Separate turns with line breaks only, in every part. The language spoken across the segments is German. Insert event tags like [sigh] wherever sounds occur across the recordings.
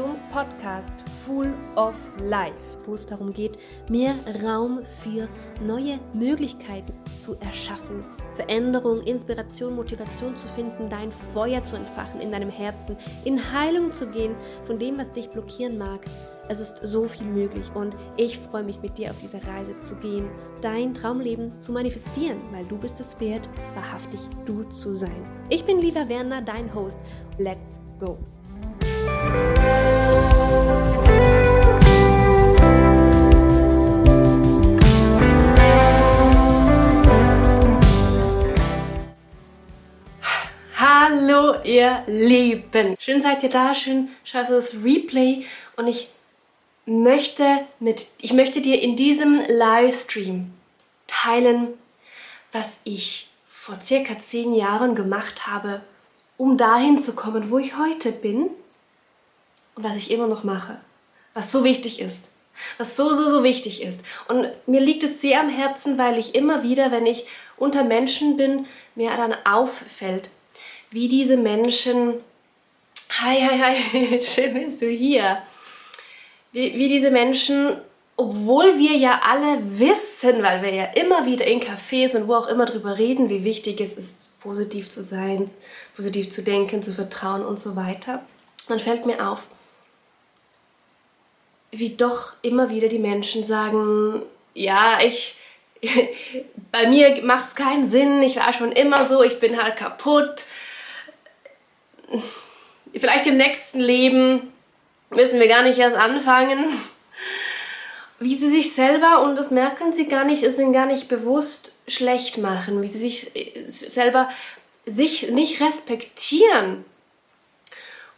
zum Podcast Full of Life, wo es darum geht, mehr Raum für neue Möglichkeiten zu erschaffen, Veränderung, Inspiration, Motivation zu finden, dein Feuer zu entfachen in deinem Herzen, in Heilung zu gehen von dem, was dich blockieren mag. Es ist so viel möglich und ich freue mich mit dir auf diese Reise zu gehen, dein Traumleben zu manifestieren, weil du bist es wert, wahrhaftig du zu sein. Ich bin Liva Werner, dein Host. Let's go! Ihr Lieben. Schön seid ihr da, schön schaust du das Replay und ich möchte mit ich möchte dir in diesem Livestream teilen, was ich vor circa zehn Jahren gemacht habe, um dahin zu kommen, wo ich heute bin und was ich immer noch mache, was so wichtig ist, was so, so, so wichtig ist. Und mir liegt es sehr am Herzen, weil ich immer wieder, wenn ich unter Menschen bin, mir dann auffällt, wie diese Menschen, hi, hi, hi, [laughs] schön bist du hier, wie, wie diese Menschen, obwohl wir ja alle wissen, weil wir ja immer wieder in Cafés und wo auch immer drüber reden, wie wichtig es ist, positiv zu sein, positiv zu denken, zu vertrauen und so weiter, dann fällt mir auf, wie doch immer wieder die Menschen sagen, ja, ich, [laughs] bei mir macht es keinen Sinn, ich war schon immer so, ich bin halt kaputt. Vielleicht im nächsten Leben müssen wir gar nicht erst anfangen. Wie sie sich selber, und das merken sie gar nicht, ist ihnen gar nicht bewusst schlecht machen, wie sie sich äh, selber sich nicht respektieren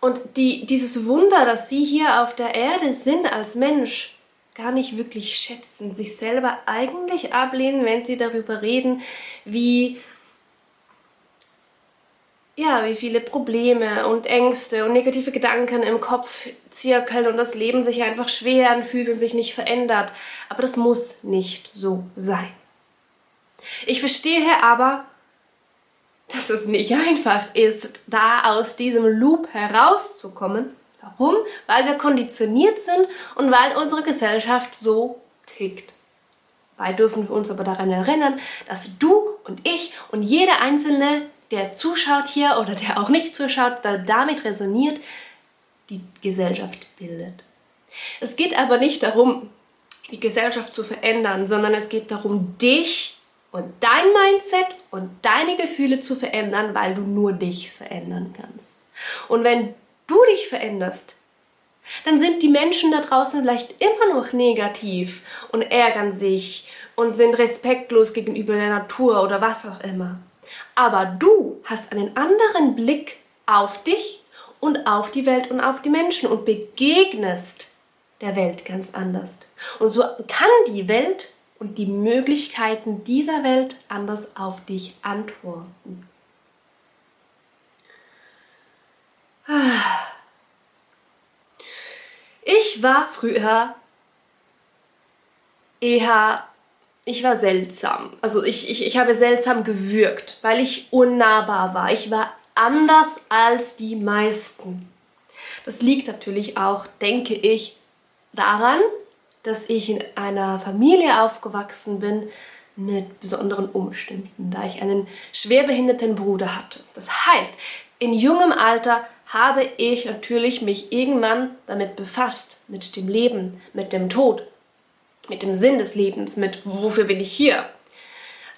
und die, dieses Wunder, dass sie hier auf der Erde sind als Mensch, gar nicht wirklich schätzen, sich selber eigentlich ablehnen, wenn sie darüber reden, wie ja, wie viele Probleme und Ängste und negative Gedanken im Kopf zirkeln und das Leben sich einfach schwer anfühlt und sich nicht verändert. Aber das muss nicht so sein. Ich verstehe aber, dass es nicht einfach ist, da aus diesem Loop herauszukommen. Warum? Weil wir konditioniert sind und weil unsere Gesellschaft so tickt. Dabei dürfen wir uns aber daran erinnern, dass du und ich und jeder Einzelne, der zuschaut hier oder der auch nicht zuschaut, damit resoniert, die Gesellschaft bildet. Es geht aber nicht darum, die Gesellschaft zu verändern, sondern es geht darum, dich und dein Mindset und deine Gefühle zu verändern, weil du nur dich verändern kannst. Und wenn du dich veränderst, dann sind die Menschen da draußen vielleicht immer noch negativ und ärgern sich und sind respektlos gegenüber der Natur oder was auch immer. Aber du hast einen anderen Blick auf dich und auf die Welt und auf die Menschen und begegnest der Welt ganz anders. Und so kann die Welt und die Möglichkeiten dieser Welt anders auf dich antworten. Ich war früher eher, ich war seltsam. Also ich, ich, ich habe seltsam gewürgt, weil ich unnahbar war. Ich war anders als die meisten. Das liegt natürlich auch, denke ich, daran, dass ich in einer Familie aufgewachsen bin mit besonderen Umständen, da ich einen schwerbehinderten Bruder hatte. Das heißt, in jungem Alter habe ich natürlich mich irgendwann damit befasst, mit dem Leben, mit dem Tod, mit dem Sinn des Lebens, mit wofür bin ich hier.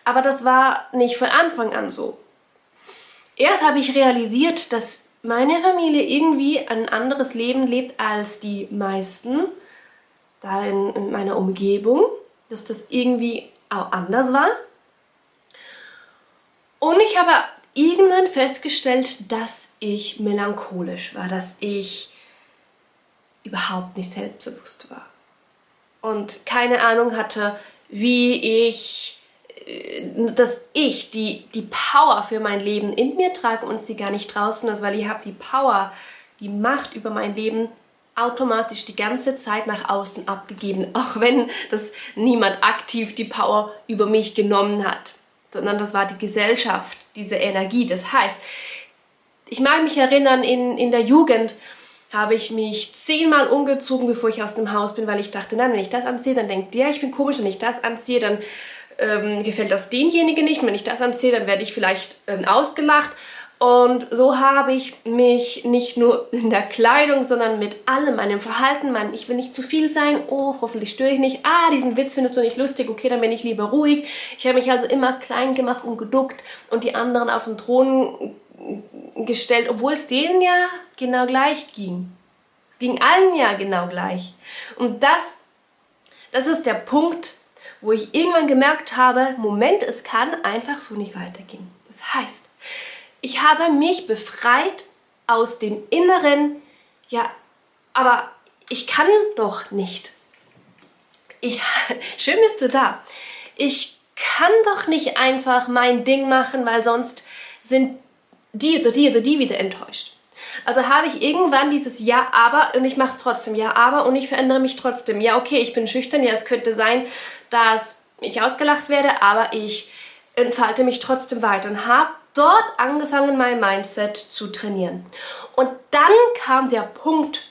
Aber das war nicht von Anfang an so. Erst habe ich realisiert, dass meine Familie irgendwie ein anderes Leben lebt als die meisten da in, in meiner Umgebung, dass das irgendwie auch anders war. Und ich habe irgendwann festgestellt, dass ich melancholisch war, dass ich überhaupt nicht selbstbewusst war und keine Ahnung hatte, wie ich, äh, dass ich die, die Power für mein Leben in mir trage und sie gar nicht draußen ist, weil ich habe die Power, die Macht über mein Leben automatisch die ganze Zeit nach außen abgegeben, [laughs] auch wenn das niemand aktiv die Power über mich genommen hat, sondern das war die Gesellschaft, diese Energie. Das heißt, ich mag mich erinnern, in, in der Jugend habe ich mich zehnmal umgezogen, bevor ich aus dem Haus bin, weil ich dachte, nein, wenn ich das anziehe, dann denkt der, ich bin komisch. Wenn ich das anziehe, dann ähm, gefällt das denjenigen nicht. Wenn ich das anziehe, dann werde ich vielleicht ähm, ausgelacht. Und so habe ich mich nicht nur in der Kleidung, sondern mit allem, meinem Verhalten, mein, ich will nicht zu viel sein, oh, hoffentlich störe ich nicht, ah, diesen Witz findest du nicht lustig, okay, dann bin ich lieber ruhig. Ich habe mich also immer klein gemacht und geduckt und die anderen auf den Thron gestellt, obwohl es denen ja genau gleich ging. Es ging allen ja genau gleich. Und das, das ist der Punkt, wo ich irgendwann gemerkt habe, Moment, es kann einfach so nicht weitergehen. Das heißt, ich habe mich befreit aus dem Inneren, ja, aber ich kann doch nicht. Ich, [laughs] schön bist du da. Ich kann doch nicht einfach mein Ding machen, weil sonst sind die oder die oder die wieder enttäuscht. Also habe ich irgendwann dieses Ja, aber und ich mache es trotzdem. Ja, aber und ich verändere mich trotzdem. Ja, okay, ich bin schüchtern. Ja, es könnte sein, dass ich ausgelacht werde, aber ich entfalte mich trotzdem weiter und habe dort angefangen, mein Mindset zu trainieren. Und dann kam der Punkt,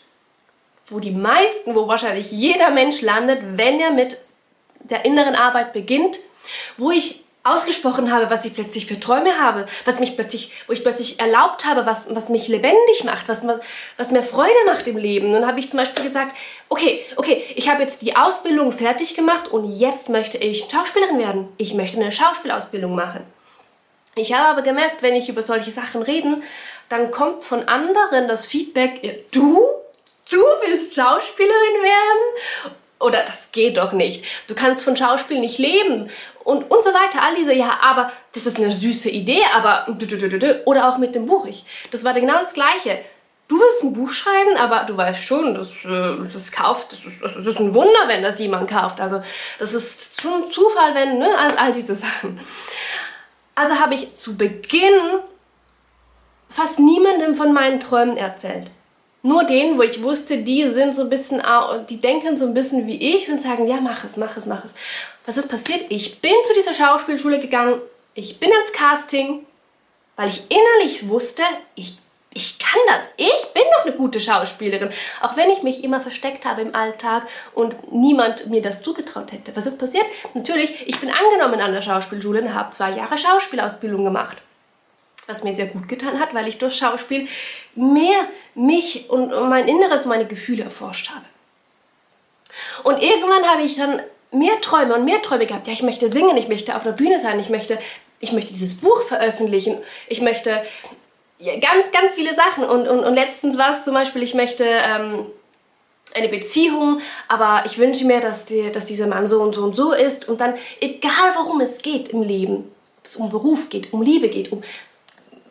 wo die meisten, wo wahrscheinlich jeder Mensch landet, wenn er mit der inneren Arbeit beginnt, wo ich ausgesprochen habe, was ich plötzlich für Träume habe, was mich plötzlich, wo ich plötzlich erlaubt habe, was, was mich lebendig macht, was, was mir Freude macht im Leben. Dann habe ich zum Beispiel gesagt, okay, okay, ich habe jetzt die Ausbildung fertig gemacht und jetzt möchte ich Schauspielerin werden. Ich möchte eine Schauspielausbildung machen. Ich habe aber gemerkt, wenn ich über solche Sachen rede, dann kommt von anderen das Feedback, du? Du willst Schauspielerin werden? Oder das geht doch nicht. Du kannst von Schauspiel nicht leben. Und, und so weiter. All diese, ja, aber das ist eine süße Idee, aber. Oder auch mit dem Buch. Ich, das war genau das Gleiche. Du willst ein Buch schreiben, aber du weißt schon, das, äh, das kauft, das ist, das ist ein Wunder, wenn das jemand kauft. Also, das ist schon Zufall, wenn, ne, all, all diese Sachen. Also habe ich zu Beginn fast niemandem von meinen Träumen erzählt. Nur denen, wo ich wusste, die sind so ein bisschen, die denken so ein bisschen wie ich und sagen, ja, mach es, mach es, mach es. Was ist passiert? Ich bin zu dieser Schauspielschule gegangen, ich bin ins Casting, weil ich innerlich wusste, ich ich kann das. Ich bin doch eine gute Schauspielerin. Auch wenn ich mich immer versteckt habe im Alltag und niemand mir das zugetraut hätte. Was ist passiert? Natürlich, ich bin angenommen an der Schauspielschule und habe zwei Jahre Schauspielausbildung gemacht. Was mir sehr gut getan hat, weil ich durch Schauspiel mehr mich und mein Inneres, meine Gefühle erforscht habe. Und irgendwann habe ich dann mehr Träume und mehr Träume gehabt. Ja, ich möchte singen, ich möchte auf der Bühne sein, ich möchte ich möchte dieses Buch veröffentlichen, ich möchte ganz, ganz viele Sachen. Und, und, und letztens war es zum Beispiel, ich möchte ähm, eine Beziehung, aber ich wünsche mir, dass, die, dass dieser Mann so und so und so ist. Und dann, egal worum es geht im Leben, ob es um Beruf geht, um Liebe geht, um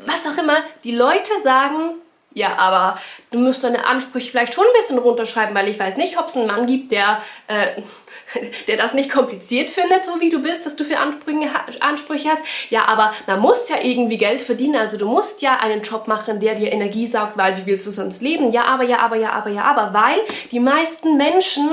was auch immer, die Leute sagen, ja, aber du musst deine Ansprüche vielleicht schon ein bisschen runterschreiben, weil ich weiß nicht, ob es einen Mann gibt, der, äh, [laughs] der das nicht kompliziert findet, so wie du bist, was du für Ansprüche, Ansprüche hast. Ja, aber man muss ja irgendwie Geld verdienen, also du musst ja einen Job machen, der dir Energie saugt, weil wie willst du sonst leben? Ja, aber, ja, aber, ja, aber, ja, aber, weil die meisten Menschen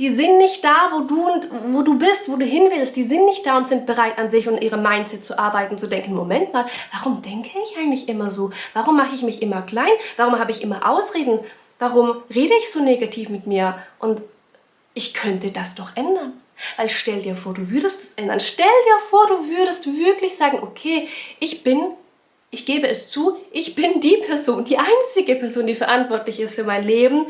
die sind nicht da, wo du, wo du bist, wo du hin willst. Die sind nicht da und sind bereit, an sich und ihrem Mindset zu arbeiten, zu denken, Moment mal, warum denke ich eigentlich immer so? Warum mache ich mich immer klein? Warum habe ich immer Ausreden? Warum rede ich so negativ mit mir? Und ich könnte das doch ändern. Weil stell dir vor, du würdest es ändern. Stell dir vor, du würdest wirklich sagen, okay, ich bin, ich gebe es zu, ich bin die Person, die einzige Person, die verantwortlich ist für mein Leben.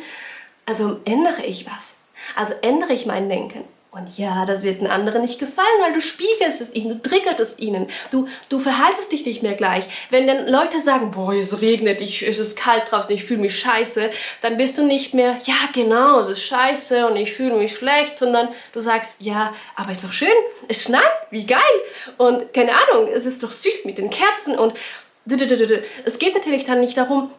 Also ändere ich was. Also ändere ich mein Denken. Und ja, das wird den anderen nicht gefallen, weil du spiegelst es ihnen, du triggerst es ihnen, du, du verhaltest dich nicht mehr gleich. Wenn dann Leute sagen, boah, es regnet, ich, es ist kalt draußen, ich fühle mich scheiße, dann bist du nicht mehr, ja genau, es ist scheiße und ich fühle mich schlecht, sondern du sagst, ja, aber ist doch schön, es schneit, wie geil. Und keine Ahnung, es ist doch süß mit den Kerzen und es geht natürlich dann nicht darum,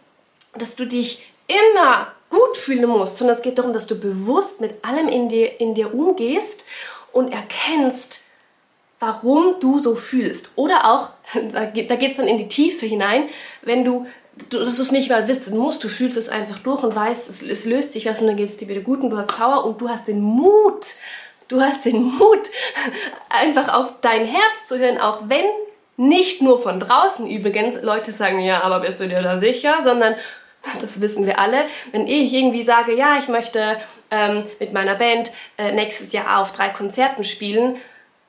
dass du dich immer gut fühlen musst, sondern es geht darum, dass du bewusst mit allem in dir, in dir umgehst und erkennst, warum du so fühlst. Oder auch, [laughs] da geht es dann in die Tiefe hinein, wenn du, du dass du nicht mal wissen musst, du fühlst es einfach durch und weißt, es, es löst sich was und dann geht es dir wieder gut und du hast Power und du hast den Mut, du hast den Mut, [laughs] einfach auf dein Herz zu hören, auch wenn nicht nur von draußen übrigens Leute sagen, ja, aber bist du dir da sicher, sondern Das wissen wir alle. Wenn ich irgendwie sage, ja, ich möchte ähm, mit meiner Band äh, nächstes Jahr auf drei Konzerten spielen,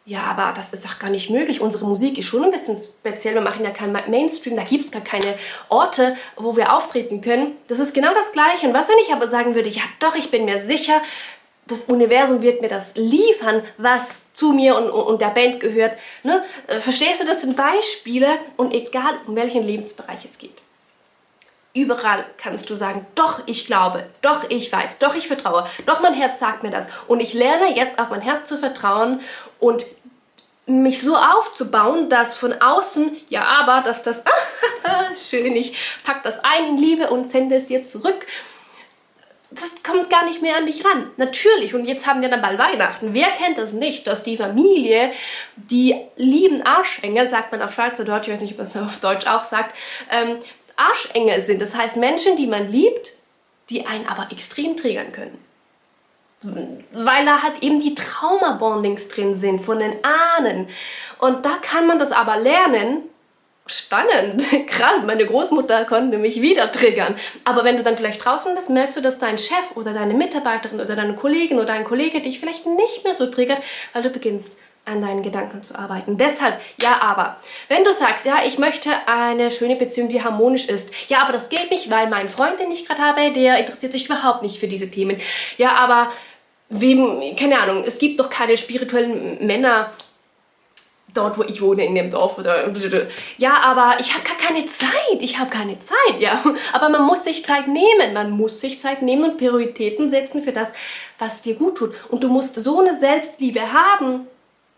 ja, aber das ist doch gar nicht möglich. Unsere Musik ist schon ein bisschen speziell. Wir machen ja keinen Mainstream, da gibt es gar keine Orte, wo wir auftreten können. Das ist genau das Gleiche. Und was, wenn ich aber sagen würde, ja doch, ich bin mir sicher, das Universum wird mir das liefern, was zu mir und, und der Band gehört. Ne? Äh, verstehst du, das sind Beispiele und egal, um welchen Lebensbereich es geht. Überall kannst du sagen, doch, ich glaube, doch, ich weiß, doch, ich vertraue, doch, mein Herz sagt mir das. Und ich lerne jetzt auf mein Herz zu vertrauen und mich so aufzubauen, dass von außen, ja, aber, dass das, [laughs] schön, ich pack das ein in Liebe und sende es dir zurück. Das kommt gar nicht mehr an dich ran. Natürlich, und jetzt haben wir dann bald Weihnachten. Wer kennt das nicht, dass die Familie, die lieben Arschengel, sagt man auf Schweizerdeutsch, ich weiß nicht, ob man es auf Deutsch auch sagt, ähm, Arschengel sind. Das heißt Menschen, die man liebt, die einen aber extrem triggern können. Weil da halt eben die Trauma-Bondings drin sind von den Ahnen. Und da kann man das aber lernen. Spannend, [laughs] krass, meine Großmutter konnte mich wieder triggern. Aber wenn du dann vielleicht draußen bist, merkst du, dass dein Chef oder deine Mitarbeiterin oder deine Kollegin oder ein Kollege dich vielleicht nicht mehr so triggert, weil du beginnst an deinen Gedanken zu arbeiten. Deshalb, ja, aber, wenn du sagst, ja, ich möchte eine schöne Beziehung, die harmonisch ist, ja, aber das geht nicht, weil mein Freund, den ich gerade habe, der interessiert sich überhaupt nicht für diese Themen. Ja, aber wem, keine Ahnung, es gibt doch keine spirituellen Männer dort, wo ich wohne, in dem Dorf oder ja, aber ich habe gar keine Zeit, ich habe keine Zeit, ja. Aber man muss sich Zeit nehmen, man muss sich Zeit nehmen und Prioritäten setzen für das, was dir gut tut. Und du musst so eine Selbstliebe haben,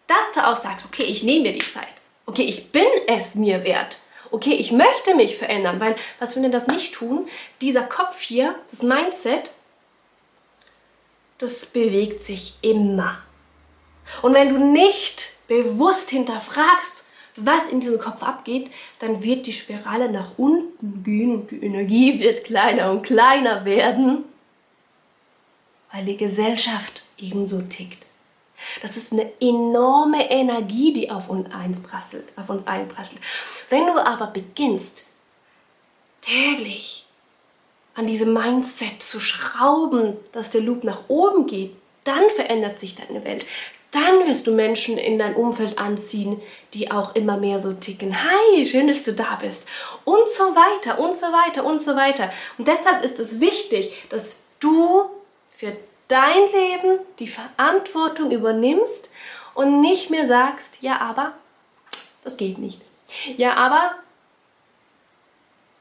dass du auch sagst, okay, ich nehme mir die Zeit. Okay, ich bin es mir wert. Okay, ich möchte mich verändern, weil was, wir das nicht tun? Dieser Kopf hier, das Mindset, das bewegt sich immer. Und wenn du nicht bewusst hinterfragst, was in diesem Kopf abgeht, dann wird die Spirale nach unten gehen und die Energie wird kleiner und kleiner werden, weil die Gesellschaft ebenso tickt. Das ist eine enorme Energie, die auf uns einprasselt, auf uns einprasselt. Wenn du aber beginnst, täglich an diesem Mindset zu schrauben, dass der Loop nach oben geht, dann verändert sich deine Welt. Dann wirst du Menschen in dein Umfeld anziehen, die auch immer mehr so ticken. Hi, schön, dass du da bist. Und so weiter, und so weiter, und so weiter. Und deshalb ist es wichtig, dass du für dein Leben die Verantwortung übernimmst und nicht mehr sagst, ja, aber das geht nicht. Ja, aber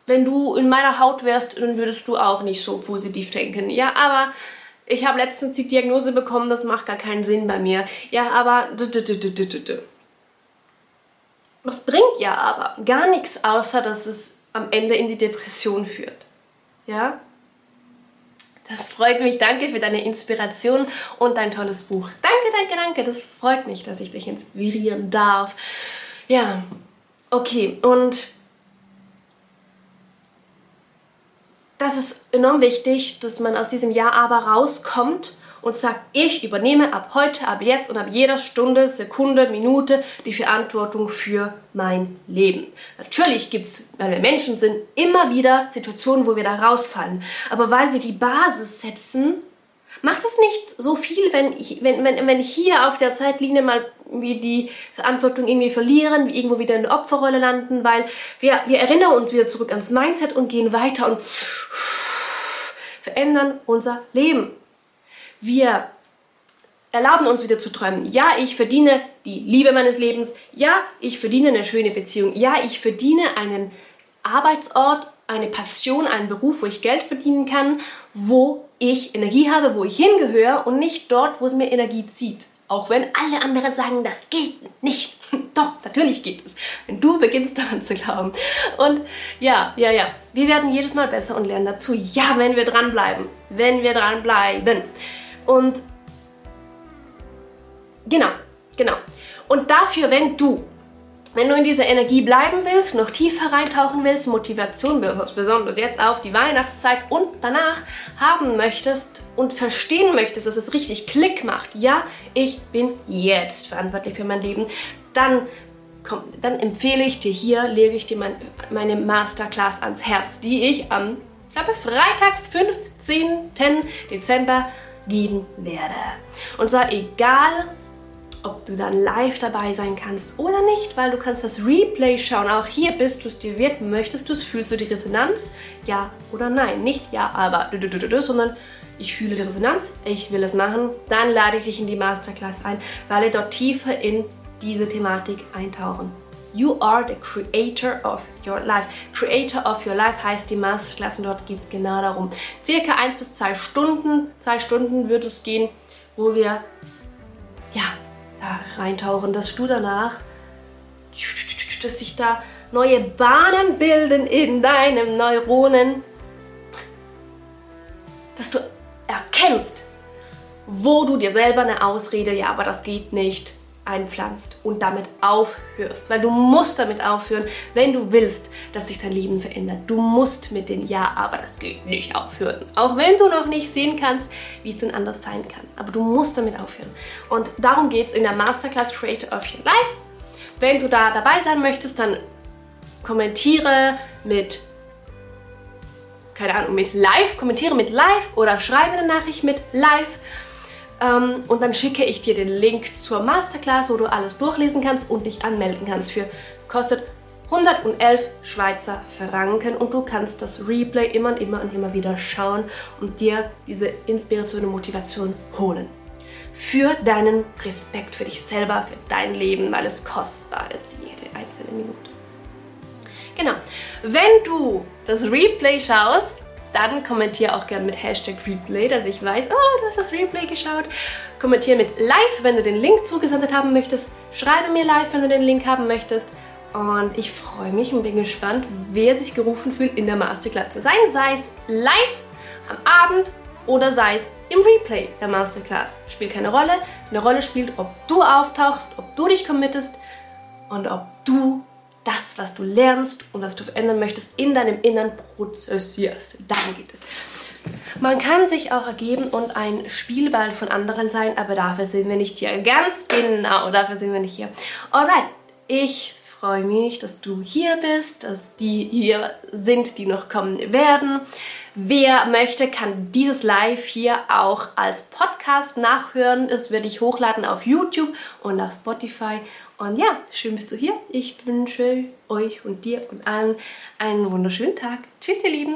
wenn du in meiner Haut wärst, dann würdest du auch nicht so positiv denken. Ja, aber ich habe letztens die Diagnose bekommen, das macht gar keinen Sinn bei mir. Ja, aber was bringt ja aber gar nichts, außer dass es am Ende in die Depression führt. Ja? Das freut mich. Danke für deine Inspiration und dein tolles Buch. Danke, danke, danke. Das freut mich, dass ich dich inspirieren darf. Ja, okay. Und das ist enorm wichtig, dass man aus diesem Ja aber rauskommt und sagt, ich übernehme ab heute, ab jetzt und ab jeder Stunde, Sekunde, Minute die Verantwortung für mein Leben. Natürlich gibt es, weil wir Menschen sind, immer wieder Situationen, wo wir da rausfallen. Aber weil wir die Basis setzen, macht es nicht so viel, wenn, wenn, wenn, wenn hier auf der Zeitlinie mal wir die Verantwortung irgendwie verlieren, irgendwo wieder in der Opferrolle landen, weil wir, wir erinnern uns wieder zurück ans Mindset und gehen weiter und verändern unser Leben. Wir erlauben uns wieder zu träumen. Ja, ich verdiene die Liebe meines Lebens. Ja, ich verdiene eine schöne Beziehung. Ja, ich verdiene einen Arbeitsort, eine Passion, einen Beruf, wo ich Geld verdienen kann, wo ich Energie habe, wo ich hingehöre und nicht dort, wo es mir Energie zieht. Auch wenn alle anderen sagen, das geht nicht. [laughs] Doch, natürlich geht es. Wenn du beginnst daran zu glauben. Und ja, ja, ja. Wir werden jedes Mal besser und lernen dazu. Ja, wenn wir dranbleiben. Wenn wir dranbleiben. Und genau, genau. Und dafür, wenn du, wenn du in dieser Energie bleiben willst, noch tiefer reintauchen willst, Motivation, besonders jetzt auf die Weihnachtszeit und danach haben möchtest und verstehen möchtest, dass es richtig Klick macht, ja, ich bin jetzt verantwortlich für mein Leben, dann komm, dann empfehle ich dir hier, lege ich dir mein, meine Masterclass ans Herz, die ich am ich glaube Freitag, 15. Dezember geben werde. Und zwar egal, ob du dann live dabei sein kannst oder nicht, weil du kannst das Replay schauen. Auch hier bist du es dir wert. Möchtest du es? Fühlst du die Resonanz? Ja oder nein? Nicht ja, aber, sondern ich fühle die Resonanz, ich will es machen. Dann lade ich dich in die Masterclass ein, weil wir dort tiefer in diese Thematik eintauchen. You are the creator of your life. Creator of your life heißt die Masterclass und dort geht es genau darum. Circa 1 bis 2 Stunden, 2 Stunden wird es gehen, wo wir ja, da reintauchen, dass du danach, dass sich da neue Bahnen bilden in deinen Neuronen, dass du erkennst, wo du dir selber eine Ausrede, ja, aber das geht nicht, einpflanzt und damit aufhörst. Weil du musst damit aufhören, wenn du willst, dass sich dein Leben verändert. Du musst mit den Ja, aber das geht nicht aufhören. Auch wenn du noch nicht sehen kannst, wie es denn anders sein kann. Aber du musst damit aufhören. Und darum geht es in der Masterclass Creator of Your Life. Wenn du da dabei sein möchtest, dann kommentiere mit keine Ahnung, mit live, kommentiere mit live oder schreibe eine Nachricht mit live ähm, und dann schicke ich dir den Link zur Masterclass, wo du alles durchlesen kannst und dich anmelden kannst. Für kostet 111 Schweizer Franken und du kannst das Replay immer und immer und immer wieder schauen und dir diese Inspiration und Motivation holen. Für deinen Respekt für dich selber, für dein Leben, weil es kostbar ist, jede einzelne Minute. Genau. Wenn du das Replay schaust, dann kommentiere auch gerne mit Hashtag Replay, dass ich weiß, oh, du hast das Replay geschaut. Kommentiere mit Live, wenn du den Link zugesendet haben möchtest. Schreibe mir live, wenn du den Link haben möchtest. Und ich freue mich und bin gespannt, wer sich gerufen fühlt, in der Masterclass zu sein. Sei es live am Abend oder sei es im Replay der Masterclass. Spielt keine Rolle. Eine Rolle spielt, ob du auftauchst, ob du dich committest und ob du das, was du lernst und was du verändern möchtest, in deinem Innern prozessierst. Darum geht es. Man kann sich auch ergeben und ein Spielball von anderen sein, aber dafür sind wir nicht hier. Ganz genau, dafür sind wir nicht hier. Alright, ich freue mich, dass du hier bist, dass die hier sind, die noch kommen werden. Wer möchte, kann dieses Live hier auch als Podcast nachhören. Das werde ich hochladen auf YouTube und auf Spotify. Und ja, schön bist du hier. Ich wünsche euch und dir und allen einen wunderschönen Tag. Tschüss, ihr Lieben.